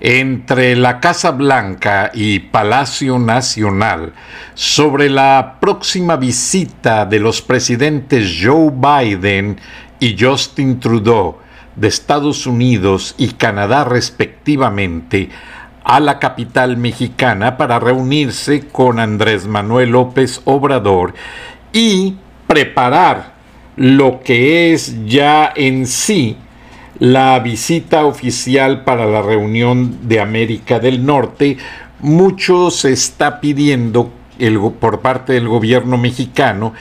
entre la Casa Blanca y Palacio Nacional sobre la próxima visita de los presidentes Joe Biden y Justin Trudeau de Estados Unidos y Canadá respectivamente a la capital mexicana para reunirse con Andrés Manuel López Obrador y preparar lo que es ya en sí la visita oficial para la reunión de América del Norte, mucho se está pidiendo por parte del gobierno mexicano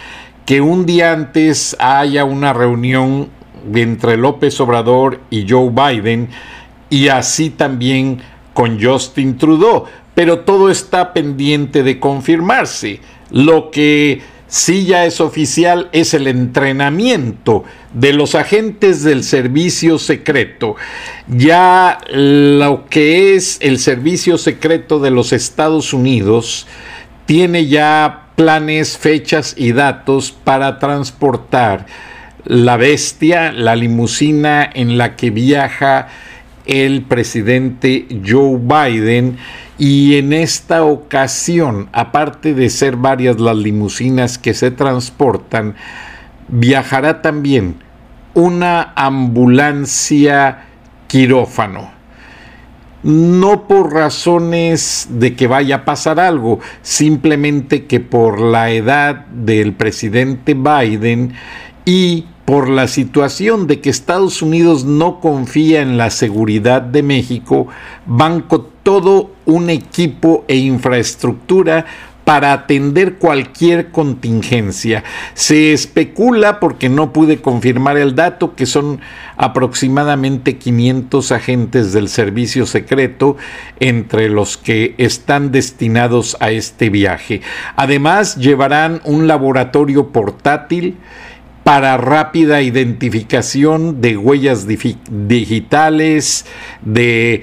que un día antes haya una reunión entre López Obrador y Joe Biden y así también con Justin Trudeau. Pero todo está pendiente de confirmarse. Lo que sí ya es oficial es el entrenamiento de los agentes del servicio secreto. Ya lo que es el servicio secreto de los Estados Unidos tiene ya planes, fechas y datos para transportar la bestia, la limusina en la que viaja el presidente Joe Biden y en esta ocasión, aparte de ser varias las limusinas que se transportan, viajará también una ambulancia quirófano. No por razones de que vaya a pasar algo, simplemente que por la edad del presidente Biden y por la situación de que Estados Unidos no confía en la seguridad de México, van con todo un equipo e infraestructura para atender cualquier contingencia. Se especula, porque no pude confirmar el dato, que son aproximadamente 500 agentes del servicio secreto entre los que están destinados a este viaje. Además, llevarán un laboratorio portátil para rápida identificación de huellas digitales, de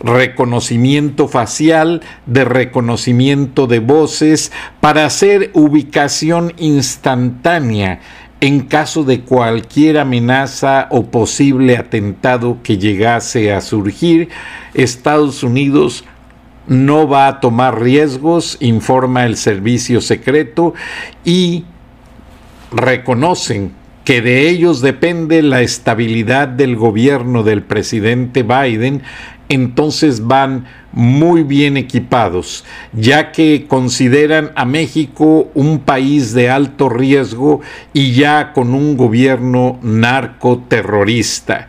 reconocimiento facial, de reconocimiento de voces, para hacer ubicación instantánea en caso de cualquier amenaza o posible atentado que llegase a surgir, Estados Unidos no va a tomar riesgos, informa el servicio secreto, y reconocen que de ellos depende la estabilidad del gobierno del presidente Biden entonces van muy bien equipados, ya que consideran a México un país de alto riesgo y ya con un gobierno narcoterrorista.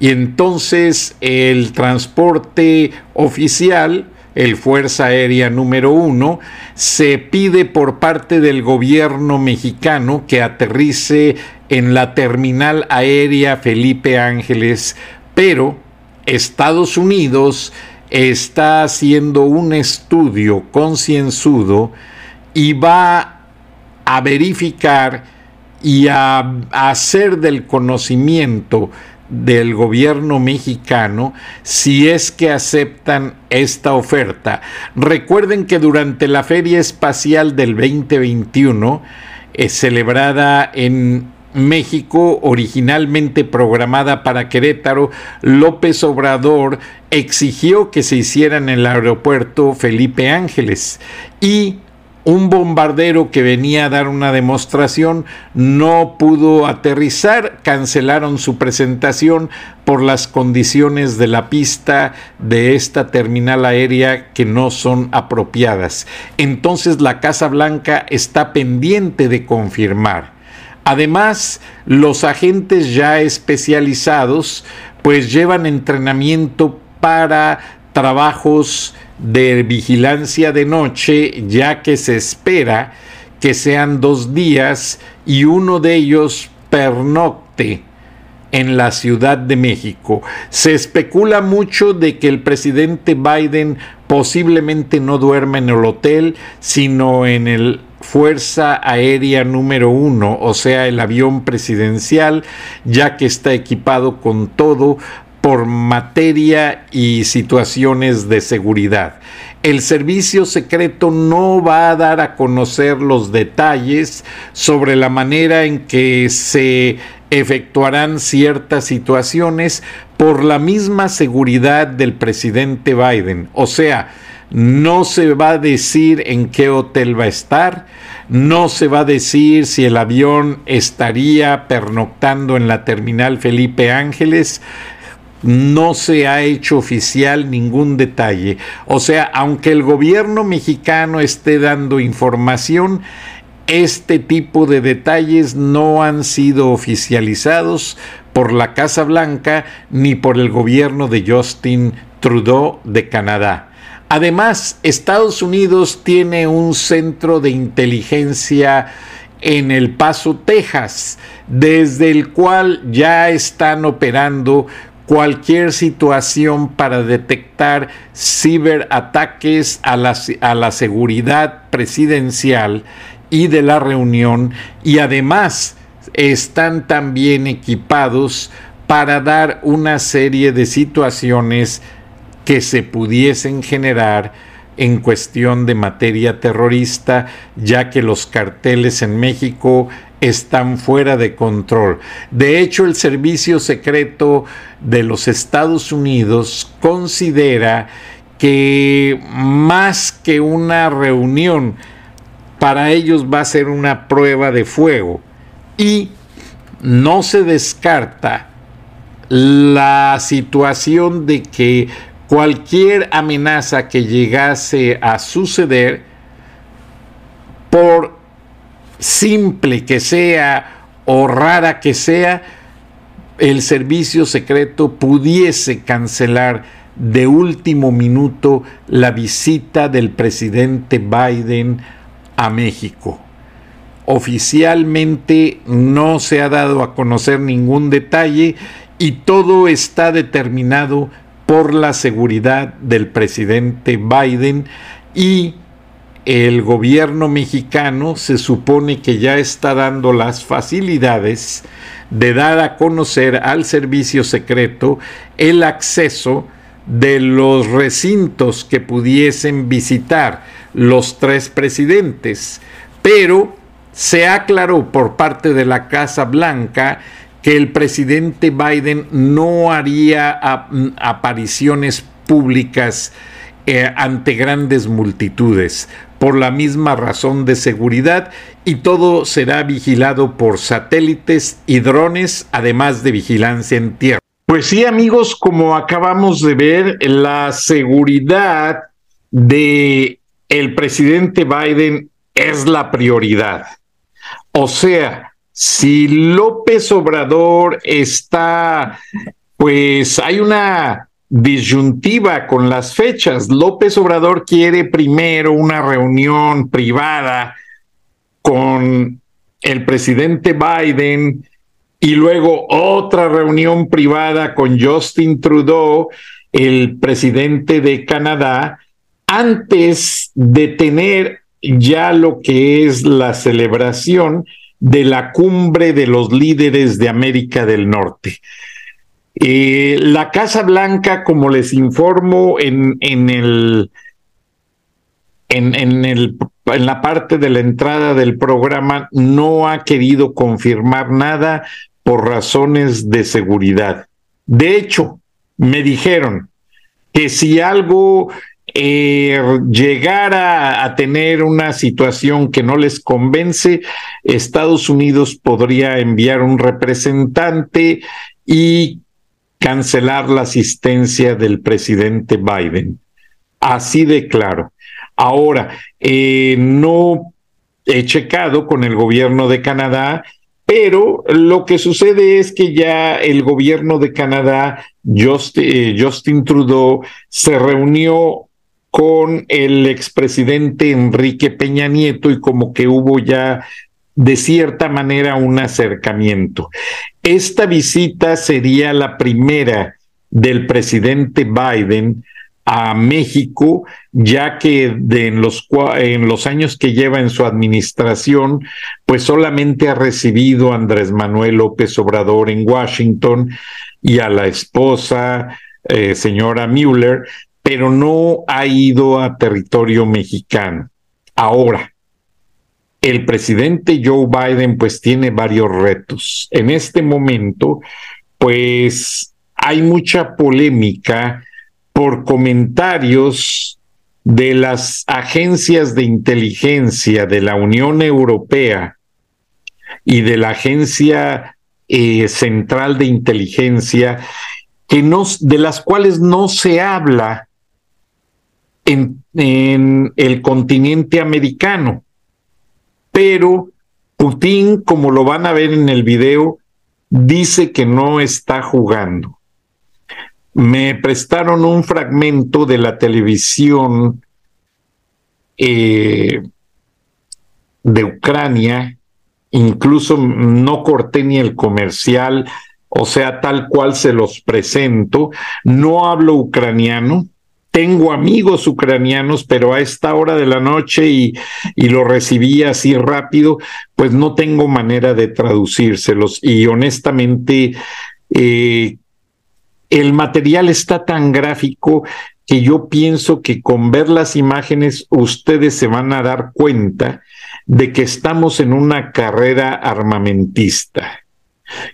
Y entonces el transporte oficial, el Fuerza Aérea número uno, se pide por parte del gobierno mexicano que aterrice en la terminal aérea Felipe Ángeles, pero Estados Unidos está haciendo un estudio concienzudo y va a verificar y a, hacer del conocimiento del gobierno mexicano si es que aceptan esta oferta. Recuerden que durante la Feria Espacial del 2021, eh, celebrada en México, originalmente programada para Querétaro, López Obrador exigió que se hiciera en el aeropuerto Felipe Ángeles y un bombardero que venía a dar una demostración no pudo aterrizar, cancelaron su presentación por las condiciones de la pista de esta terminal aérea que no son apropiadas. Entonces la Casa Blanca está pendiente de confirmar. Además, los agentes ya especializados pues llevan entrenamiento para trabajos de vigilancia de noche, ya que se espera que sean dos días y uno de ellos pernocte en la Ciudad de México. Se especula mucho de que el presidente Biden posiblemente no duerma en el hotel, sino en el Fuerza Aérea número uno, o sea, el avión presidencial, ya que está equipado con todo por materia y situaciones de seguridad. El servicio secreto no va a dar a conocer los detalles sobre la manera en que se efectuarán ciertas situaciones por la misma seguridad del presidente Biden. O sea, no se va a decir en qué hotel va a estar, no se va a decir si el avión estaría pernoctando en la terminal Felipe Ángeles, no se ha hecho oficial ningún detalle. O sea, aunque el gobierno mexicano esté dando información, este tipo de detalles no han sido oficializados por la Casa Blanca ni por el gobierno de Justin Trudeau de Canadá. Además, Estados Unidos tiene un centro de inteligencia en El Paso, Texas, desde el cual ya están operando cualquier situación para detectar ciberataques a la, a la seguridad presidencial y de la reunión. Y además están también equipados para dar una serie de situaciones que se pudiesen generar en cuestión de materia terrorista, ya que los carteles en México están fuera de control. De hecho, el Servicio Secreto de los Estados Unidos considera que más que una reunión, para ellos va a ser una prueba de fuego y no se descarta la situación de que cualquier amenaza que llegase a suceder por simple que sea o rara que sea, el servicio secreto pudiese cancelar de último minuto la visita del presidente Biden a México. Oficialmente no se ha dado a conocer ningún detalle y todo está determinado por la seguridad del presidente Biden y el gobierno mexicano se supone que ya está dando las facilidades de dar a conocer al servicio secreto el acceso de los recintos que pudiesen visitar los tres presidentes, pero se aclaró por parte de la Casa Blanca que el presidente Biden no haría apariciones públicas eh, ante grandes multitudes por la misma razón de seguridad y todo será vigilado por satélites y drones, además de vigilancia en tierra. Pues sí, amigos, como acabamos de ver, la seguridad de el presidente Biden es la prioridad. O sea, si López Obrador está, pues hay una disyuntiva con las fechas. López Obrador quiere primero una reunión privada con el presidente Biden y luego otra reunión privada con Justin Trudeau, el presidente de Canadá, antes de tener ya lo que es la celebración de la cumbre de los líderes de América del Norte. Eh, la Casa Blanca, como les informo en, en el, en, el, en la parte de la entrada del programa, no ha querido confirmar nada por razones de seguridad. De hecho, me dijeron que si algo eh, llegara a tener una situación que no les convence, Estados Unidos podría enviar un representante y cancelar la asistencia del presidente Biden. Así de claro. Ahora, eh, no he checado con el gobierno de Canadá, pero lo que sucede es que ya el gobierno de Canadá, eh, Justin, Trudeau, se reunió con el expresidente Enrique Peña Nieto y como que hubo ya de cierta manera un acercamiento. Esta visita sería la primera del presidente Biden a México, ya que en, los, años que lleva en su administración, pues solamente ha recibido a Andrés Manuel López Obrador en Washington y a la esposa, eh, señora Mueller, pero no ha ido a territorio mexicano. Ahora, el presidente Joe Biden pues tiene varios retos. En este momento, pues hay mucha polémica por comentarios de las agencias de inteligencia de la Unión Europea y de la Agencia eh, Central de Inteligencia, que no, de las cuales no se habla en, el continente americano. Pero Putin, como lo van a ver en el video, dice que no está jugando me prestaron un fragmento de la televisión eh, de Ucrania, incluso no corté ni el comercial, o sea, tal cual se los presento. No hablo ucraniano, tengo amigos ucranianos, pero a esta hora de la noche y, y, lo recibí así rápido, pues no tengo manera de traducírselos. Y honestamente, eh, el material está tan gráfico que yo pienso que con ver las imágenes ustedes se van a dar cuenta de que estamos en una carrera armamentista.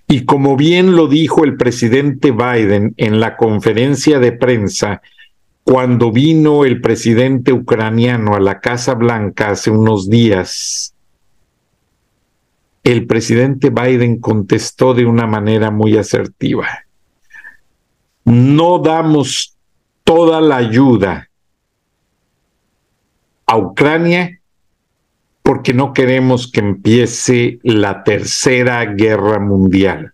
Y como bien lo dijo el presidente Biden en la conferencia de prensa, cuando vino el presidente ucraniano a la Casa Blanca hace unos días, el presidente Biden contestó de una manera muy asertiva no damos toda la ayuda a Ucrania porque no queremos que empiece la tercera guerra mundial.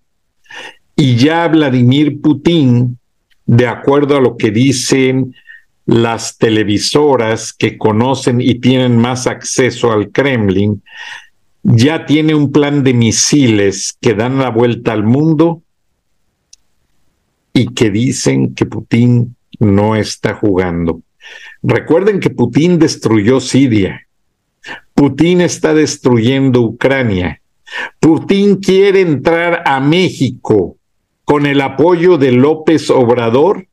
Y ya Vladimir Putin, de acuerdo a lo que dicen las televisoras que conocen y tienen más acceso al Kremlin, ya tiene un plan de misiles que dan la vuelta al mundo y que dicen que Putin no está jugando. Recuerden que Putin destruyó Siria. Putin está destruyendo Ucrania. Putin quiere entrar a México con el apoyo de López Obrador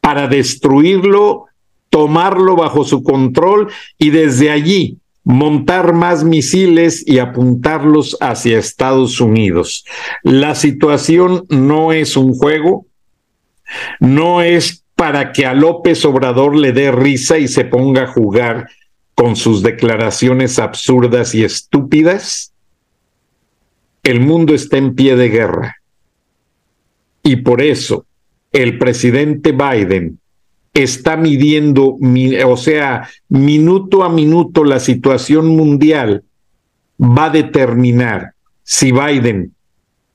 para destruirlo, tomarlo bajo su control y desde allí montar más misiles y apuntarlos hacia Estados Unidos. La situación no es un juego, no es para que a López Obrador le dé risa y se ponga a jugar con sus declaraciones absurdas y estúpidas. El mundo está en pie de guerra. Y por eso el presidente Biden está midiendo, o sea, minuto a minuto la situación mundial va a determinar si Biden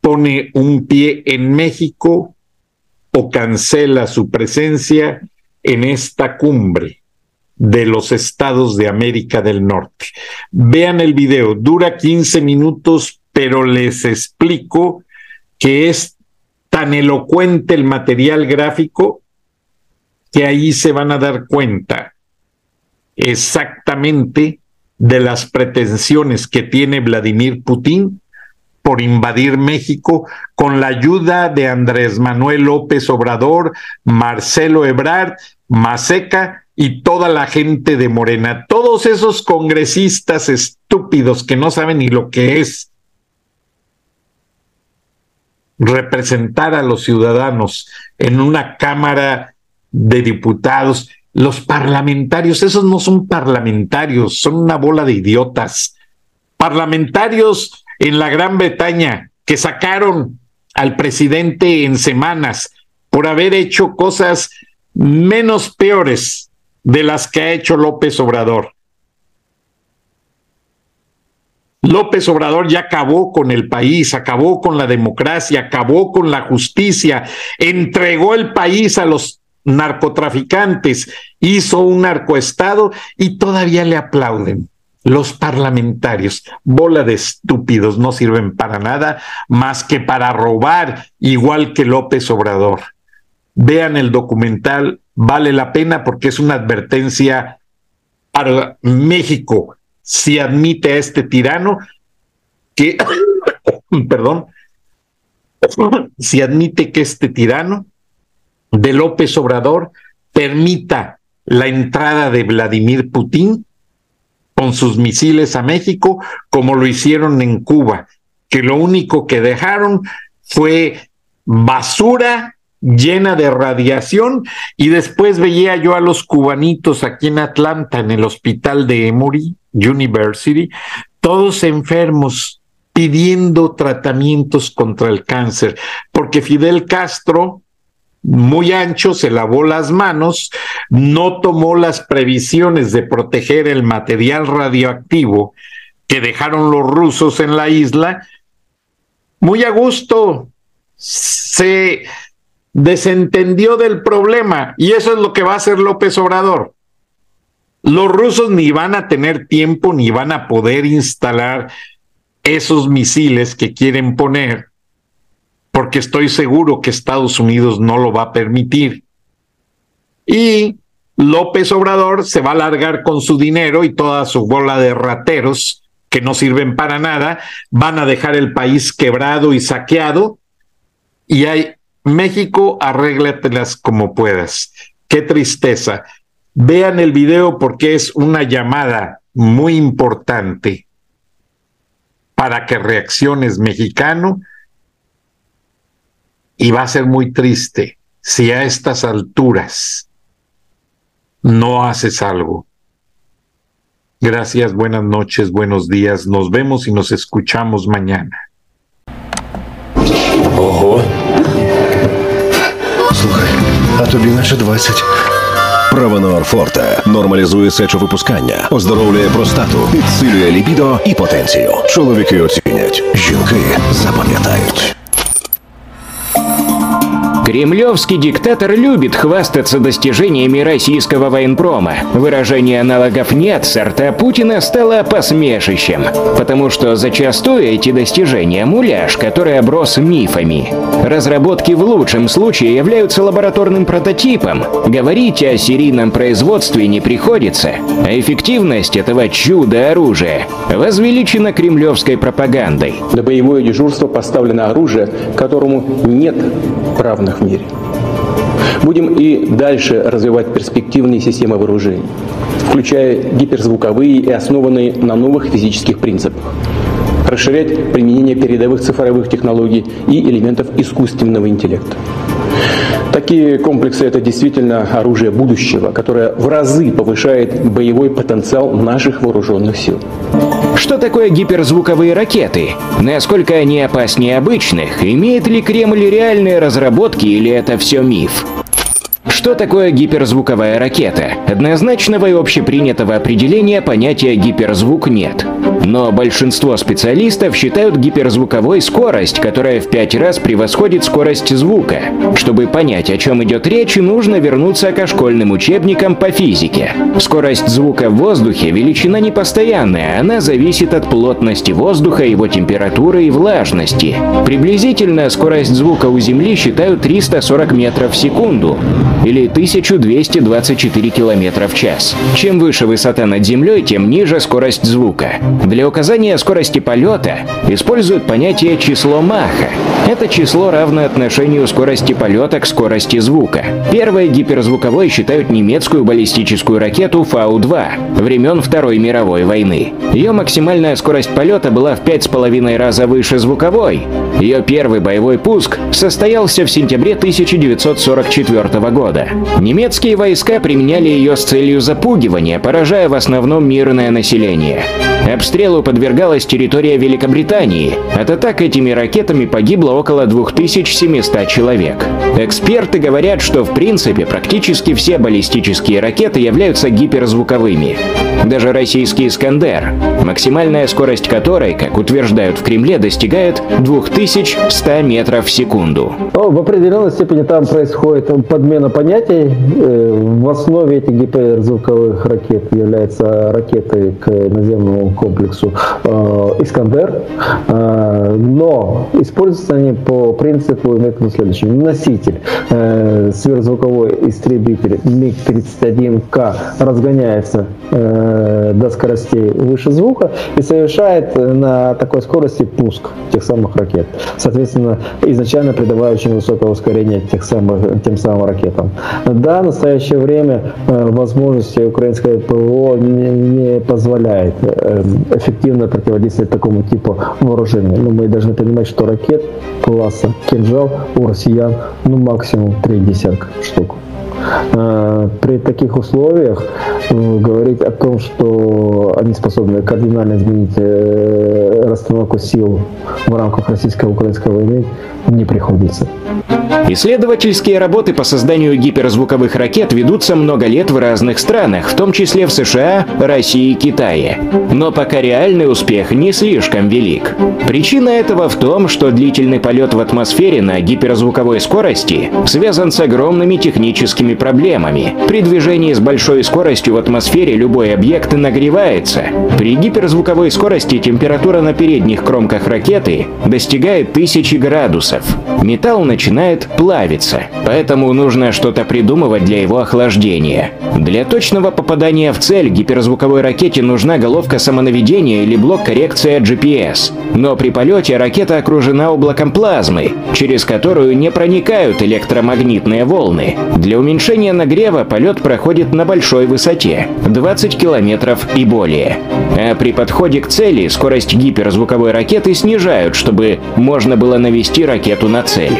pone un pie en México o cancela su presencia en esta cumbre de los estados de América del Norte. Vean el video, dura 15 minutos, pero les explico que es tan elocuente el material gráfico que ahí se van a dar cuenta exactamente de las pretensiones que tiene Vladimir Putin por invadir México con la ayuda de Andrés Manuel López Obrador, Marcelo Ebrard, Maseca y toda la gente de Morena. Todos esos congresistas estúpidos que no saben ni lo que es representar a los ciudadanos en una Cámara de Diputados los parlamentarios, esos no son parlamentarios, son una bola de idiotas. Parlamentarios en la Gran Bretaña que sacaron al presidente en semanas por haber hecho cosas menos peores de las que ha hecho López Obrador. López Obrador ya acabó con el país, acabó con la democracia, acabó con la justicia, entregó el país a los narcotraficantes, hizo un narcoestado y todavía le aplauden. Los parlamentarios, bola de estúpidos, no sirven para nada más que para robar, igual que López Obrador. Vean el documental, vale la pena porque es una advertencia para México si admite a este tirano que, perdón, si admite que este tirano de López Obrador permita la entrada de Vladimir Putin con sus misiles a México, como lo hicieron en Cuba, que lo único que dejaron fue basura llena de radiación y después veía yo a los cubanitos aquí en Atlanta, en el hospital de Emory University, todos enfermos pidiendo tratamientos contra el cáncer, porque Fidel Castro, muy ancho, se lavó las manos, no tomó las previsiones de proteger el material radioactivo que dejaron los rusos en la isla, muy a gusto, se desentendió del problema y eso es lo que va a hacer López Obrador. Los rusos ni van a tener tiempo ni van a poder instalar esos misiles que quieren poner, porque estoy seguro que Estados Unidos no lo va a permitir. Y López Obrador se va a largar con su dinero y toda su bola de rateros que no sirven para nada, van a dejar el país quebrado y saqueado y hay México, arréglatelas como puedas. Qué tristeza. Vean el video porque es una llamada muy importante para que reacciones mexicano y va a ser muy triste si a estas alturas no haces algo. Gracias, buenas noches, buenos días. Nos vemos y nos escuchamos mañana. Ого. Слухай, а тобі наче 20. Провенор Форте нормалізує сечовипускання, оздоровлює простату, підсилює лібідо і потенцію. Чоловіки оцінять, жінки запам'ятають. Кремлевский диктатор любит хвастаться достижениями российского военпрома. Выражение аналогов «нет» сорта Путина стало посмешищем, потому что зачастую эти достижения – муляж, который оброс мифами. Разработки в лучшем случае являются лабораторным прототипом. Говорить о серийном производстве не приходится, а эффективность этого чуда-оружия возвеличена кремлевской пропагандой. На боевое дежурство поставлено оружие, которому нет равных в мире. Будем и дальше развивать перспективные системы вооружений, включая гиперзвуковые и основанные на новых физических принципах. Расширять применение передовых цифровых технологий и элементов искусственного интеллекта. Такие комплексы – это действительно оружие будущего, которое в разы повышает боевой потенциал наших вооруженных сил. Что такое гиперзвуковые ракеты? Насколько они опаснее обычных? Имеет ли Кремль реальные разработки или это все миф? Что такое гиперзвуковая ракета? Однозначного и общепринятого определения понятия гиперзвук нет. Но большинство специалистов считают гиперзвуковой скорость, которая в пять раз превосходит скорость звука. Чтобы понять, о чем идет речь, нужно вернуться к школьным учебникам по физике. Скорость звука в воздухе – величина непостоянная, она зависит от плотности воздуха, его температуры и влажности. Приблизительно скорость звука у Земли считают 340 метров в секунду или 1224 км в час. Чем выше высота над землей, тем ниже скорость звука. Для указания скорости полета используют понятие число Маха. Это число равно отношению скорости полета к скорости звука. Первой гиперзвуковой считают немецкую баллистическую ракету Фау-2 времен Второй мировой войны. Ее максимальная скорость полета была в пять с половиной раза выше звуковой. Ее первый боевой пуск состоялся в сентябре 1944 года. Немецкие войска применяли ее с целью запугивания, поражая в основном мирное население. Обстрелу подвергалась территория Великобритании. От атак этими ракетами погибло около 2700 человек. Эксперты говорят, что в принципе практически все баллистические ракеты являются гиперзвуковыми. Даже российский «Искандер», максимальная скорость которой, как утверждают в Кремле, достигает 2100 метров в секунду. В определенной степени там происходит подмена понятий. Э, в основе этих гиперзвуковых ракет являются ракеты к наземному комплексу э, «Искандер», э, но используются они по принципу методу следующему. Носитель, сверхзвуковой истребитель МиГ-31К разгоняется до скоростей выше звука и совершает на такой скорости пуск тех самых ракет. Соответственно, изначально придавая очень высокое ускорение тех самых, тем самым ракетам. Да, в настоящее время э, возможности украинского ПВО не, не позволяет э, эффективно противодействовать такому типу вооружения. Но мы должны понимать, что ракет класса «Кинжал» у россиян ну максимум три десятка штук. Э, при таких условиях э, говорить о том, что они способны кардинально изменить э, расстановку сил в рамках российско-украинской войны, не приходится. Исследовательские работы по созданию гиперзвуковых ракет ведутся много лет в разных странах, в том числе в США, России и Китае. Но пока реальный успех не слишком велик. Причина этого в том, что длительный полет в атмосфере на гиперзвуковой скорости связан с огромными техническими проблемами. При движении с большой скоростью в атмосфере любой объект нагревается. При гиперзвуковой скорости температура на передних кромках ракеты достигает тысячи градусов. Металл начинает плавиться, поэтому нужно что-то придумывать для его охлаждения. Для точного попадания в цель гиперзвуковой ракете нужна головка самонаведения или блок коррекции GPS. Но при полете ракета окружена облаком плазмы, через которую не проникают электромагнитные волны. Для уменьшения нагрева полет проходит на большой высоте – 20 километров и более. А при подходе к цели скорость гиперзвуковой ракеты снижают, чтобы можно было навести ракету на цель.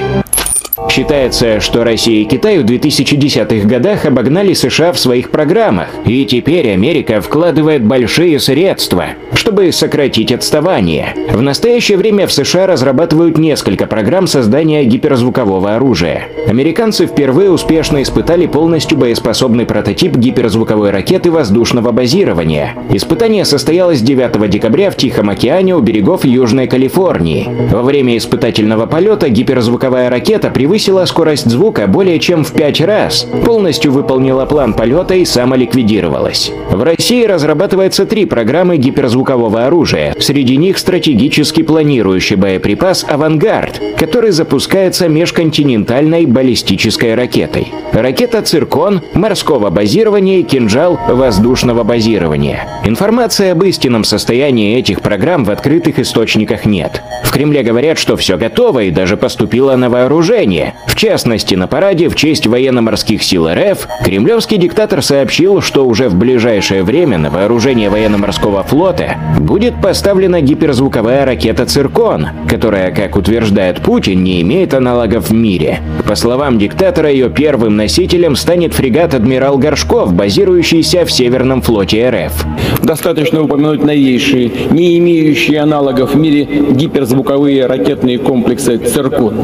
Считается, что Россия и Китай в 2010-х годах обогнали США в своих программах, и теперь Америка вкладывает большие средства, чтобы сократить отставание. В настоящее время в США разрабатывают несколько программ создания гиперзвукового оружия. Американцы впервые успешно испытали полностью боеспособный прототип гиперзвуковой ракеты воздушного базирования. Испытание состоялось 9 декабря в Тихом океане у берегов Южной Калифорнии. Во время испытательного полета гиперзвуковая ракета превысила скорость звука более чем в пять раз, полностью выполнила план полета и самоликвидировалась. В России разрабатывается три программы гиперзвукового оружия. Среди них стратегически планирующий боеприпас «Авангард», который запускается межконтинентальной баллистической ракетой. Ракета «Циркон» морского базирования и «Кинжал» воздушного базирования. Информации об истинном состоянии этих программ в открытых источниках нет. В Кремле говорят, что все готово и даже поступило на вооружение, в частности, на параде в честь военно-морских сил РФ кремлевский диктатор сообщил, что уже в ближайшее время на вооружение военно-морского флота будет поставлена гиперзвуковая ракета «Циркон», которая, как утверждает Путин, не имеет аналогов в мире. По словам диктатора, ее первым носителем станет фрегат «Адмирал Горшков», базирующийся в Северном флоте РФ. Достаточно упомянуть новейшие, не имеющие аналогов в мире гиперзвуковые ракетные комплексы «Циркон»,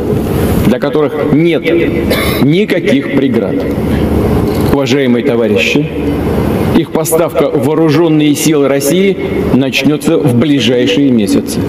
для которых нет никаких преград. Уважаемые товарищи, их поставка в вооруженные силы России начнется в ближайшие месяцы.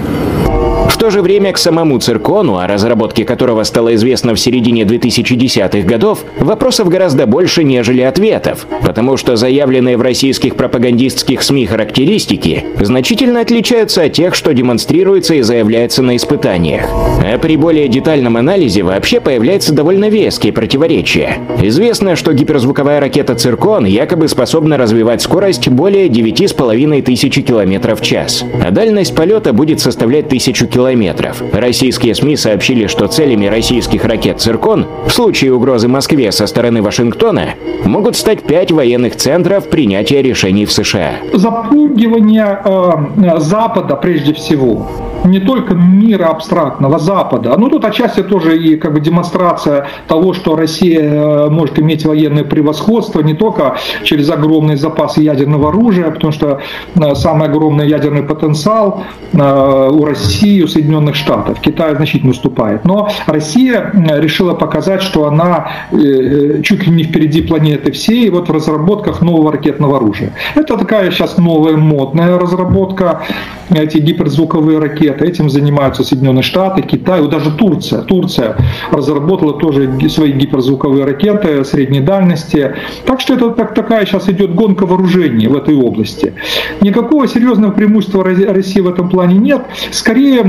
В то же время к самому циркону, о разработке которого стало известно в середине 2010-х годов, вопросов гораздо больше, нежели ответов, потому что заявленные в российских пропагандистских СМИ характеристики значительно отличаются от тех, что демонстрируется и заявляется на испытаниях. А при более детальном анализе вообще появляются довольно веские противоречия. Известно, что гиперзвуковая ракета «Циркон» якобы способна развивать скорость более 9,5 тысячи километров в час, а дальность полета будет составлять тысячу километров. Российские СМИ сообщили, что целями российских ракет «Циркон» в случае угрозы Москве со стороны Вашингтона могут стать пять военных центров принятия решений в США. Запугивание э, Запада прежде всего не только мира абстрактного Запада. Ну, тут отчасти тоже и как бы демонстрация того, что Россия э, может иметь военное превосходство не только через огромный запас ядерного оружия, потому что э, самый огромный ядерный потенциал э, у России, у Соединенных Штатов. Китай значительно уступает. Но Россия решила показать, что она чуть ли не впереди планеты всей, вот в разработках нового ракетного оружия. Это такая сейчас новая модная разработка, эти гиперзвуковые ракеты лет. Этим занимаются Соединенные Штаты, Китай, даже Турция. Турция разработала тоже свои гиперзвуковые ракеты средней дальности. Так что это так, такая сейчас идет гонка вооружений в этой области. Никакого серьезного преимущества России в этом плане нет. Скорее,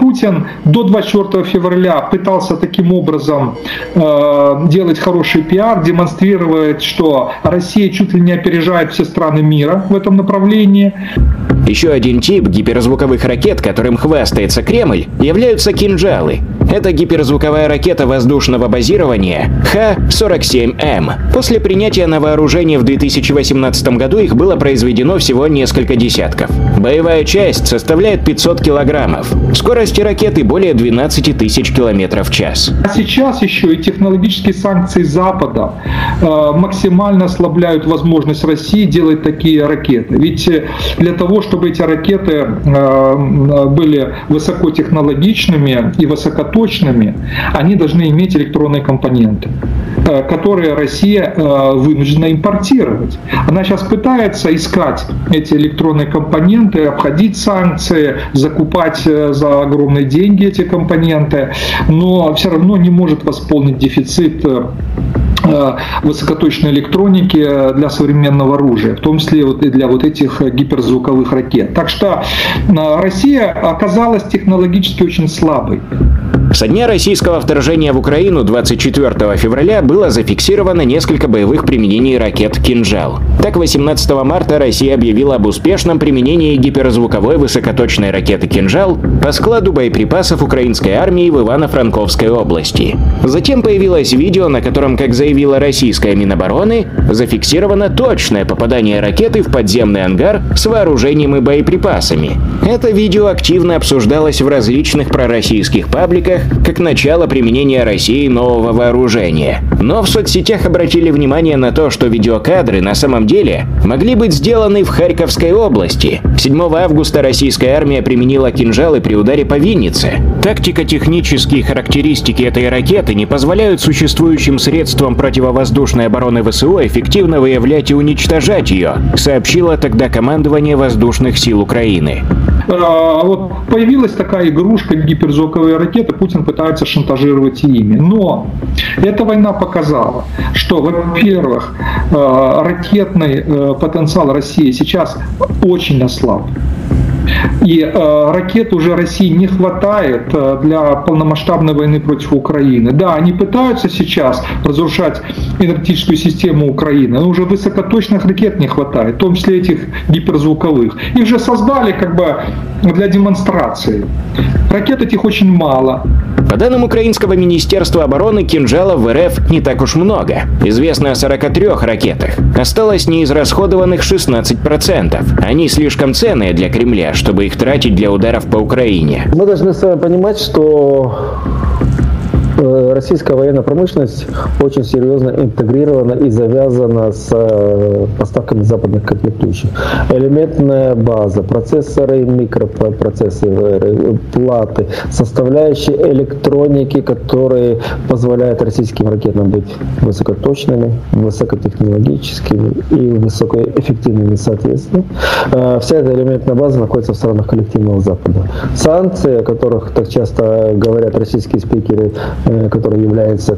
Путин до 24 февраля пытался таким образом э, делать хороший пиар, демонстрировать, что Россия чуть ли не опережает все страны мира в этом направлении. Еще один тип гиперзвуковых ракет, которым хвастается Кремль, являются кинжалы. Это гиперзвуковая ракета воздушного базирования Х-47М. После принятия на вооружение в 2018 году их было произведено всего несколько десятков. Боевая часть составляет 500 килограммов. Скорости ракеты более 12 тысяч километров в час. А сейчас еще и технологические санкции Запада э, максимально ослабляют возможность России делать такие ракеты. Ведь э, для того, чтобы эти ракеты э, были высокотехнологичными и высокоточными, точными, они должны иметь электронные компоненты э, которые Россия э, вынуждена импортировать. Она сейчас пытается искать эти электронные компоненты, обходить санкции, закупать э, за огромные деньги эти компоненты, но все равно не может восполнить дефицит высокоточной электроники для современного оружия, в том числе вот и для вот этих гиперзвуковых ракет. Так что Россия оказалась технологически очень слабой. Со дня российского вторжения в Украину 24 февраля было зафиксировано несколько боевых применений ракет «Кинжал». Так, 18 марта Россия объявила об успешном применении гиперзвуковой высокоточной ракеты «Кинжал» по складу боеприпасов украинской армии в Ивано-Франковской области. Затем появилось видео, на котором, как заявила российская Минобороны, зафиксировано точное попадание ракеты в подземный ангар с вооружением и боеприпасами. Это видео активно обсуждалось в различных пророссийских пабликах, соцсетях как начало применения России нового вооружения. Но в соцсетях обратили внимание на то, что видеокадры на самом деле могли быть сделаны в Харьковской области. 7 августа российская армия применила кинжалы при ударе по Виннице. Тактико-технические характеристики этой ракеты не позволяют существующим средствам противовоздушной обороны ВСУ эффективно выявлять и уничтожать ее, сообщило тогда командование воздушных сил Украины. А, вот появилась такая игрушка гиперзвуковые ракеты, Путин пытается шантажировать ими. Но эта война показала, что, во-первых, а, ракетный э, потенциал России сейчас очень ослаб. И э, ракет уже России не хватает э, для полномасштабной войны против Украины. Да, они пытаются сейчас разрушать энергетическую систему Украины, но уже высокоточных ракет не хватает, в том числе этих гиперзвуковых. Их же создали как бы для демонстрации. Ракет этих очень мало. По данным Украинского министерства обороны, кинжалов в РФ не так уж много. Известно о 43 ракетах. Осталось неизрасходованных 16%. Они слишком ценные для Кремля, чтобы их тратить для ударов по Украине. Мы должны с вами понимать, что российская военная промышленность очень серьезно интегрирована и завязана с э, поставками западных комплектующих. Элементная база, процессоры, микропроцессоры, платы, составляющие электроники, которые позволяют российским ракетам быть высокоточными, высокотехнологическими и высокоэффективными соответственно. Э, вся эта элементная база находится в странах коллективного Запада. Санкции, о которых так часто говорят российские спикеры, э, которые являются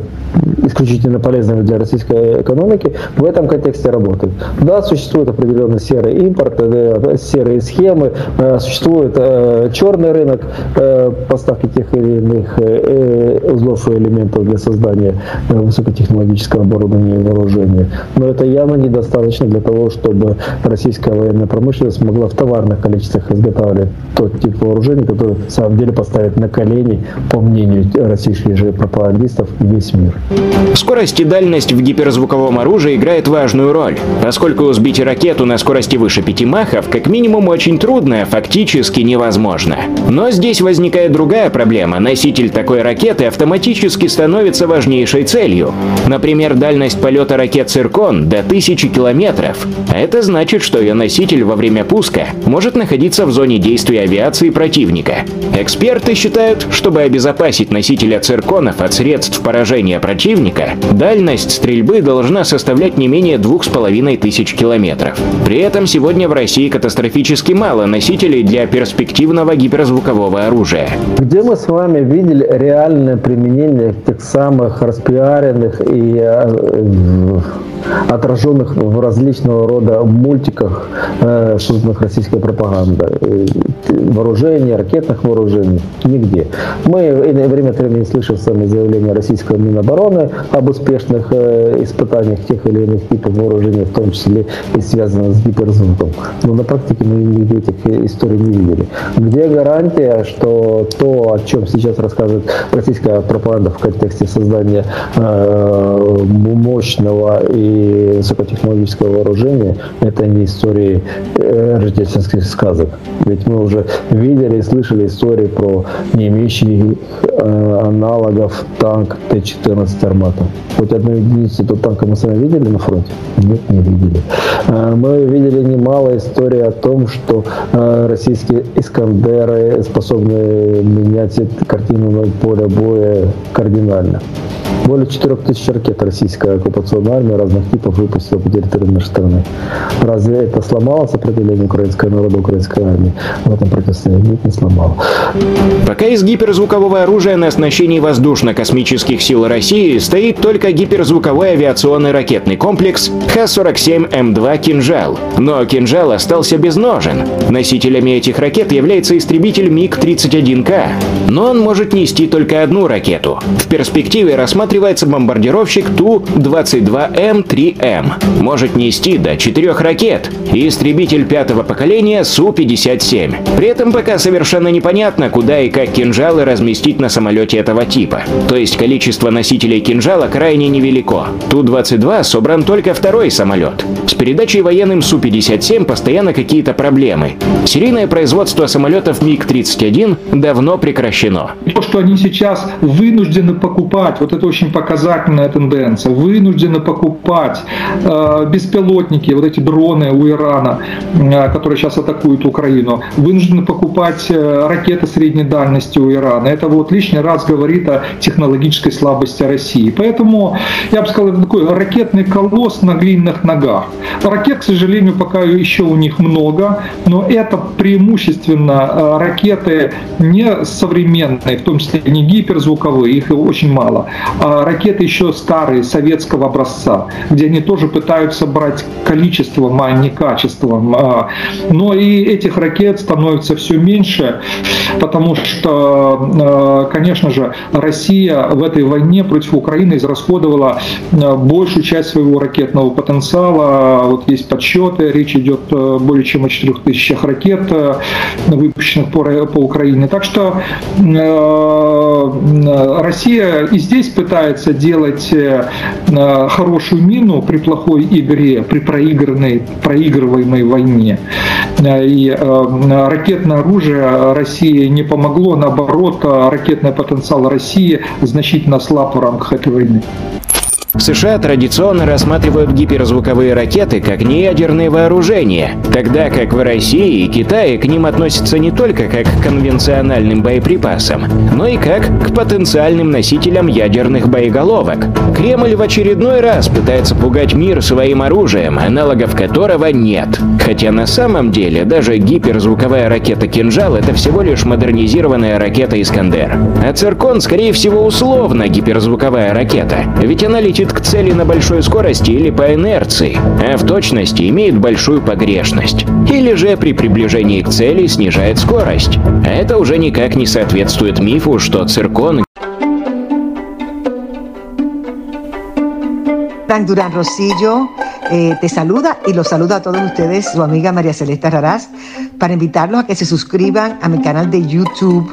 исключительно полезными для российской экономики, в этом контексте работают. Да, существует определенный серый импорт, э, серые схемы, существует черный рынок поставки тех или иных узлов и элементов для создания высокотехнологического оборудования и вооружения. Но это явно недостаточно для того, чтобы российская военная промышленность могла в товарных количествах изготавливать тот тип вооружений, который на самом деле поставит на колени, по мнению российских же пропагандистов, весь мир. Скорость и дальность в гиперзвуковом оружии играет важную роль, поскольку сбить ракету на скорости выше 5 махов как минимум очень трудно, фактически невозможно. Но здесь возникает другая проблема. Носитель такой ракеты автоматически становится важнейшей целью. Например, дальность полета ракет «Циркон» до 1000 километров. А это значит, что ее носитель во время пуска может находиться в зоне действия авиации противника. Эксперты считают, чтобы обезопасить носителя цирконов от средств поражения противника, дальность стрельбы должна составлять не менее двух с половиной тысяч километров. При этом сегодня в России катастрофически мало носителей для перспективного гиперзвукового оружия. Где мы с вами видели реальное применение тех самых распиаренных и э, отраженных в различного рода мультиках, э, созданных российской пропагандой. Вооружений, ракетных вооружений. Нигде. Мы время от времени слышим сами заявления российского Минобороны об успешных э, испытаниях тех или иных типов вооружений, в том числе и связанных с гиперзвуком. Но на практике мы нигде этих историй не видели. Где гарантия, что то, о чем сейчас рассказывает российская пропаганда в контексте создания э, мощного и высокотехнологического вооружения, это не истории э, рождественских сказок. Ведь мы уже видели и слышали истории про не имеющие э, аналогов танк Т-14 «Армата». Хоть одну единицу этого танка мы с вами видели на фронте? Нет, не видели. Э, мы видели немало историй о том, что э, российские «Искандеры» способны менять картину на поле боя кардинально. Более 4000 ракет российская оккупационная армия разных типов выпустила по территории нашей страны. Разве это сломало сопротивление украинского народа, украинской армии? В этом противостоянии нет, не сломало. Пока из гиперзвукового оружия на оснащении воздушно-космических сил России стоит только гиперзвуковой авиационный ракетный комплекс Х-47М2 «Кинжал». Но «Кинжал» остался без ножен. Носителями этих ракет является истребитель МиГ-31К. Но он может нести только одну ракету. В перспективе рассматривается бомбардировщик Ту-22М3М. Может нести до четырех ракет. И истребитель пятого поколения Су-57. При этом пока совершенно непонятно, куда и как кинжалы разместить на самолете этого типа. То есть количество носителей кинжала крайне невелико. Ту-22 собран только второй самолет. С передачей военным Су-57 постоянно какие-то проблемы. Серийное производство самолетов МиГ-31 давно прекращено. То, что они сейчас вынуждены покупать, вот это очень показательная тенденция, вынуждены покупать э, беспилотники, вот эти дроны у Ирана, э, которые сейчас атакуют Украину, вынуждены покупать э, ракеты средней дальности у Ирана. Это вот лишний раз говорит о технологической слабости России. Поэтому, я бы сказал, это такой ракетный колосс на глиняных ногах. Ракет, к сожалению, пока еще у них много, но это преимущественно э, ракеты не современные, в том числе не гиперзвуковые, их очень мало, а ракеты еще старые, советского образца, где они тоже пытаются брать количеством, а не качеством. А, но и этих ракет становится все меньше, потому что, а, конечно же, Россия в этой войне против Украины израсходовала а, большую часть своего ракетного потенциала. Вот есть подсчеты, речь идет более чем о 4000 ракет, выпущенных по, по Украине. Так что Россия и здесь пытается делать хорошую мину при плохой игре, при проигранной, проигрываемой войне. И ракетное оружие России не помогло, наоборот, ракетный потенциал России значительно слаб в рамках этой войны. В США традиционно рассматривают гиперзвуковые ракеты как неядерные вооружения, тогда как в России и Китае к ним относятся не только как к конвенциональным боеприпасам, но и как к потенциальным носителям ядерных боеголовок. Кремль в очередной раз пытается пугать мир своим оружием, аналогов которого нет. Хотя на самом деле даже гиперзвуковая ракета «Кинжал» — это всего лишь модернизированная ракета «Искандер». А «Циркон» скорее всего условно гиперзвуковая ракета, ведь она летит к цели на большой скорости или по инерции, а в точности имеет большую погрешность. Или же при приближении к цели снижает скорость. А это уже никак не соответствует мифу, что циркон Frank Durán Rosillo eh, te saluda y los saluda a todos ustedes, su amiga María Celeste Raraz, para invitarlos a que se suscriban a mi canal de YouTube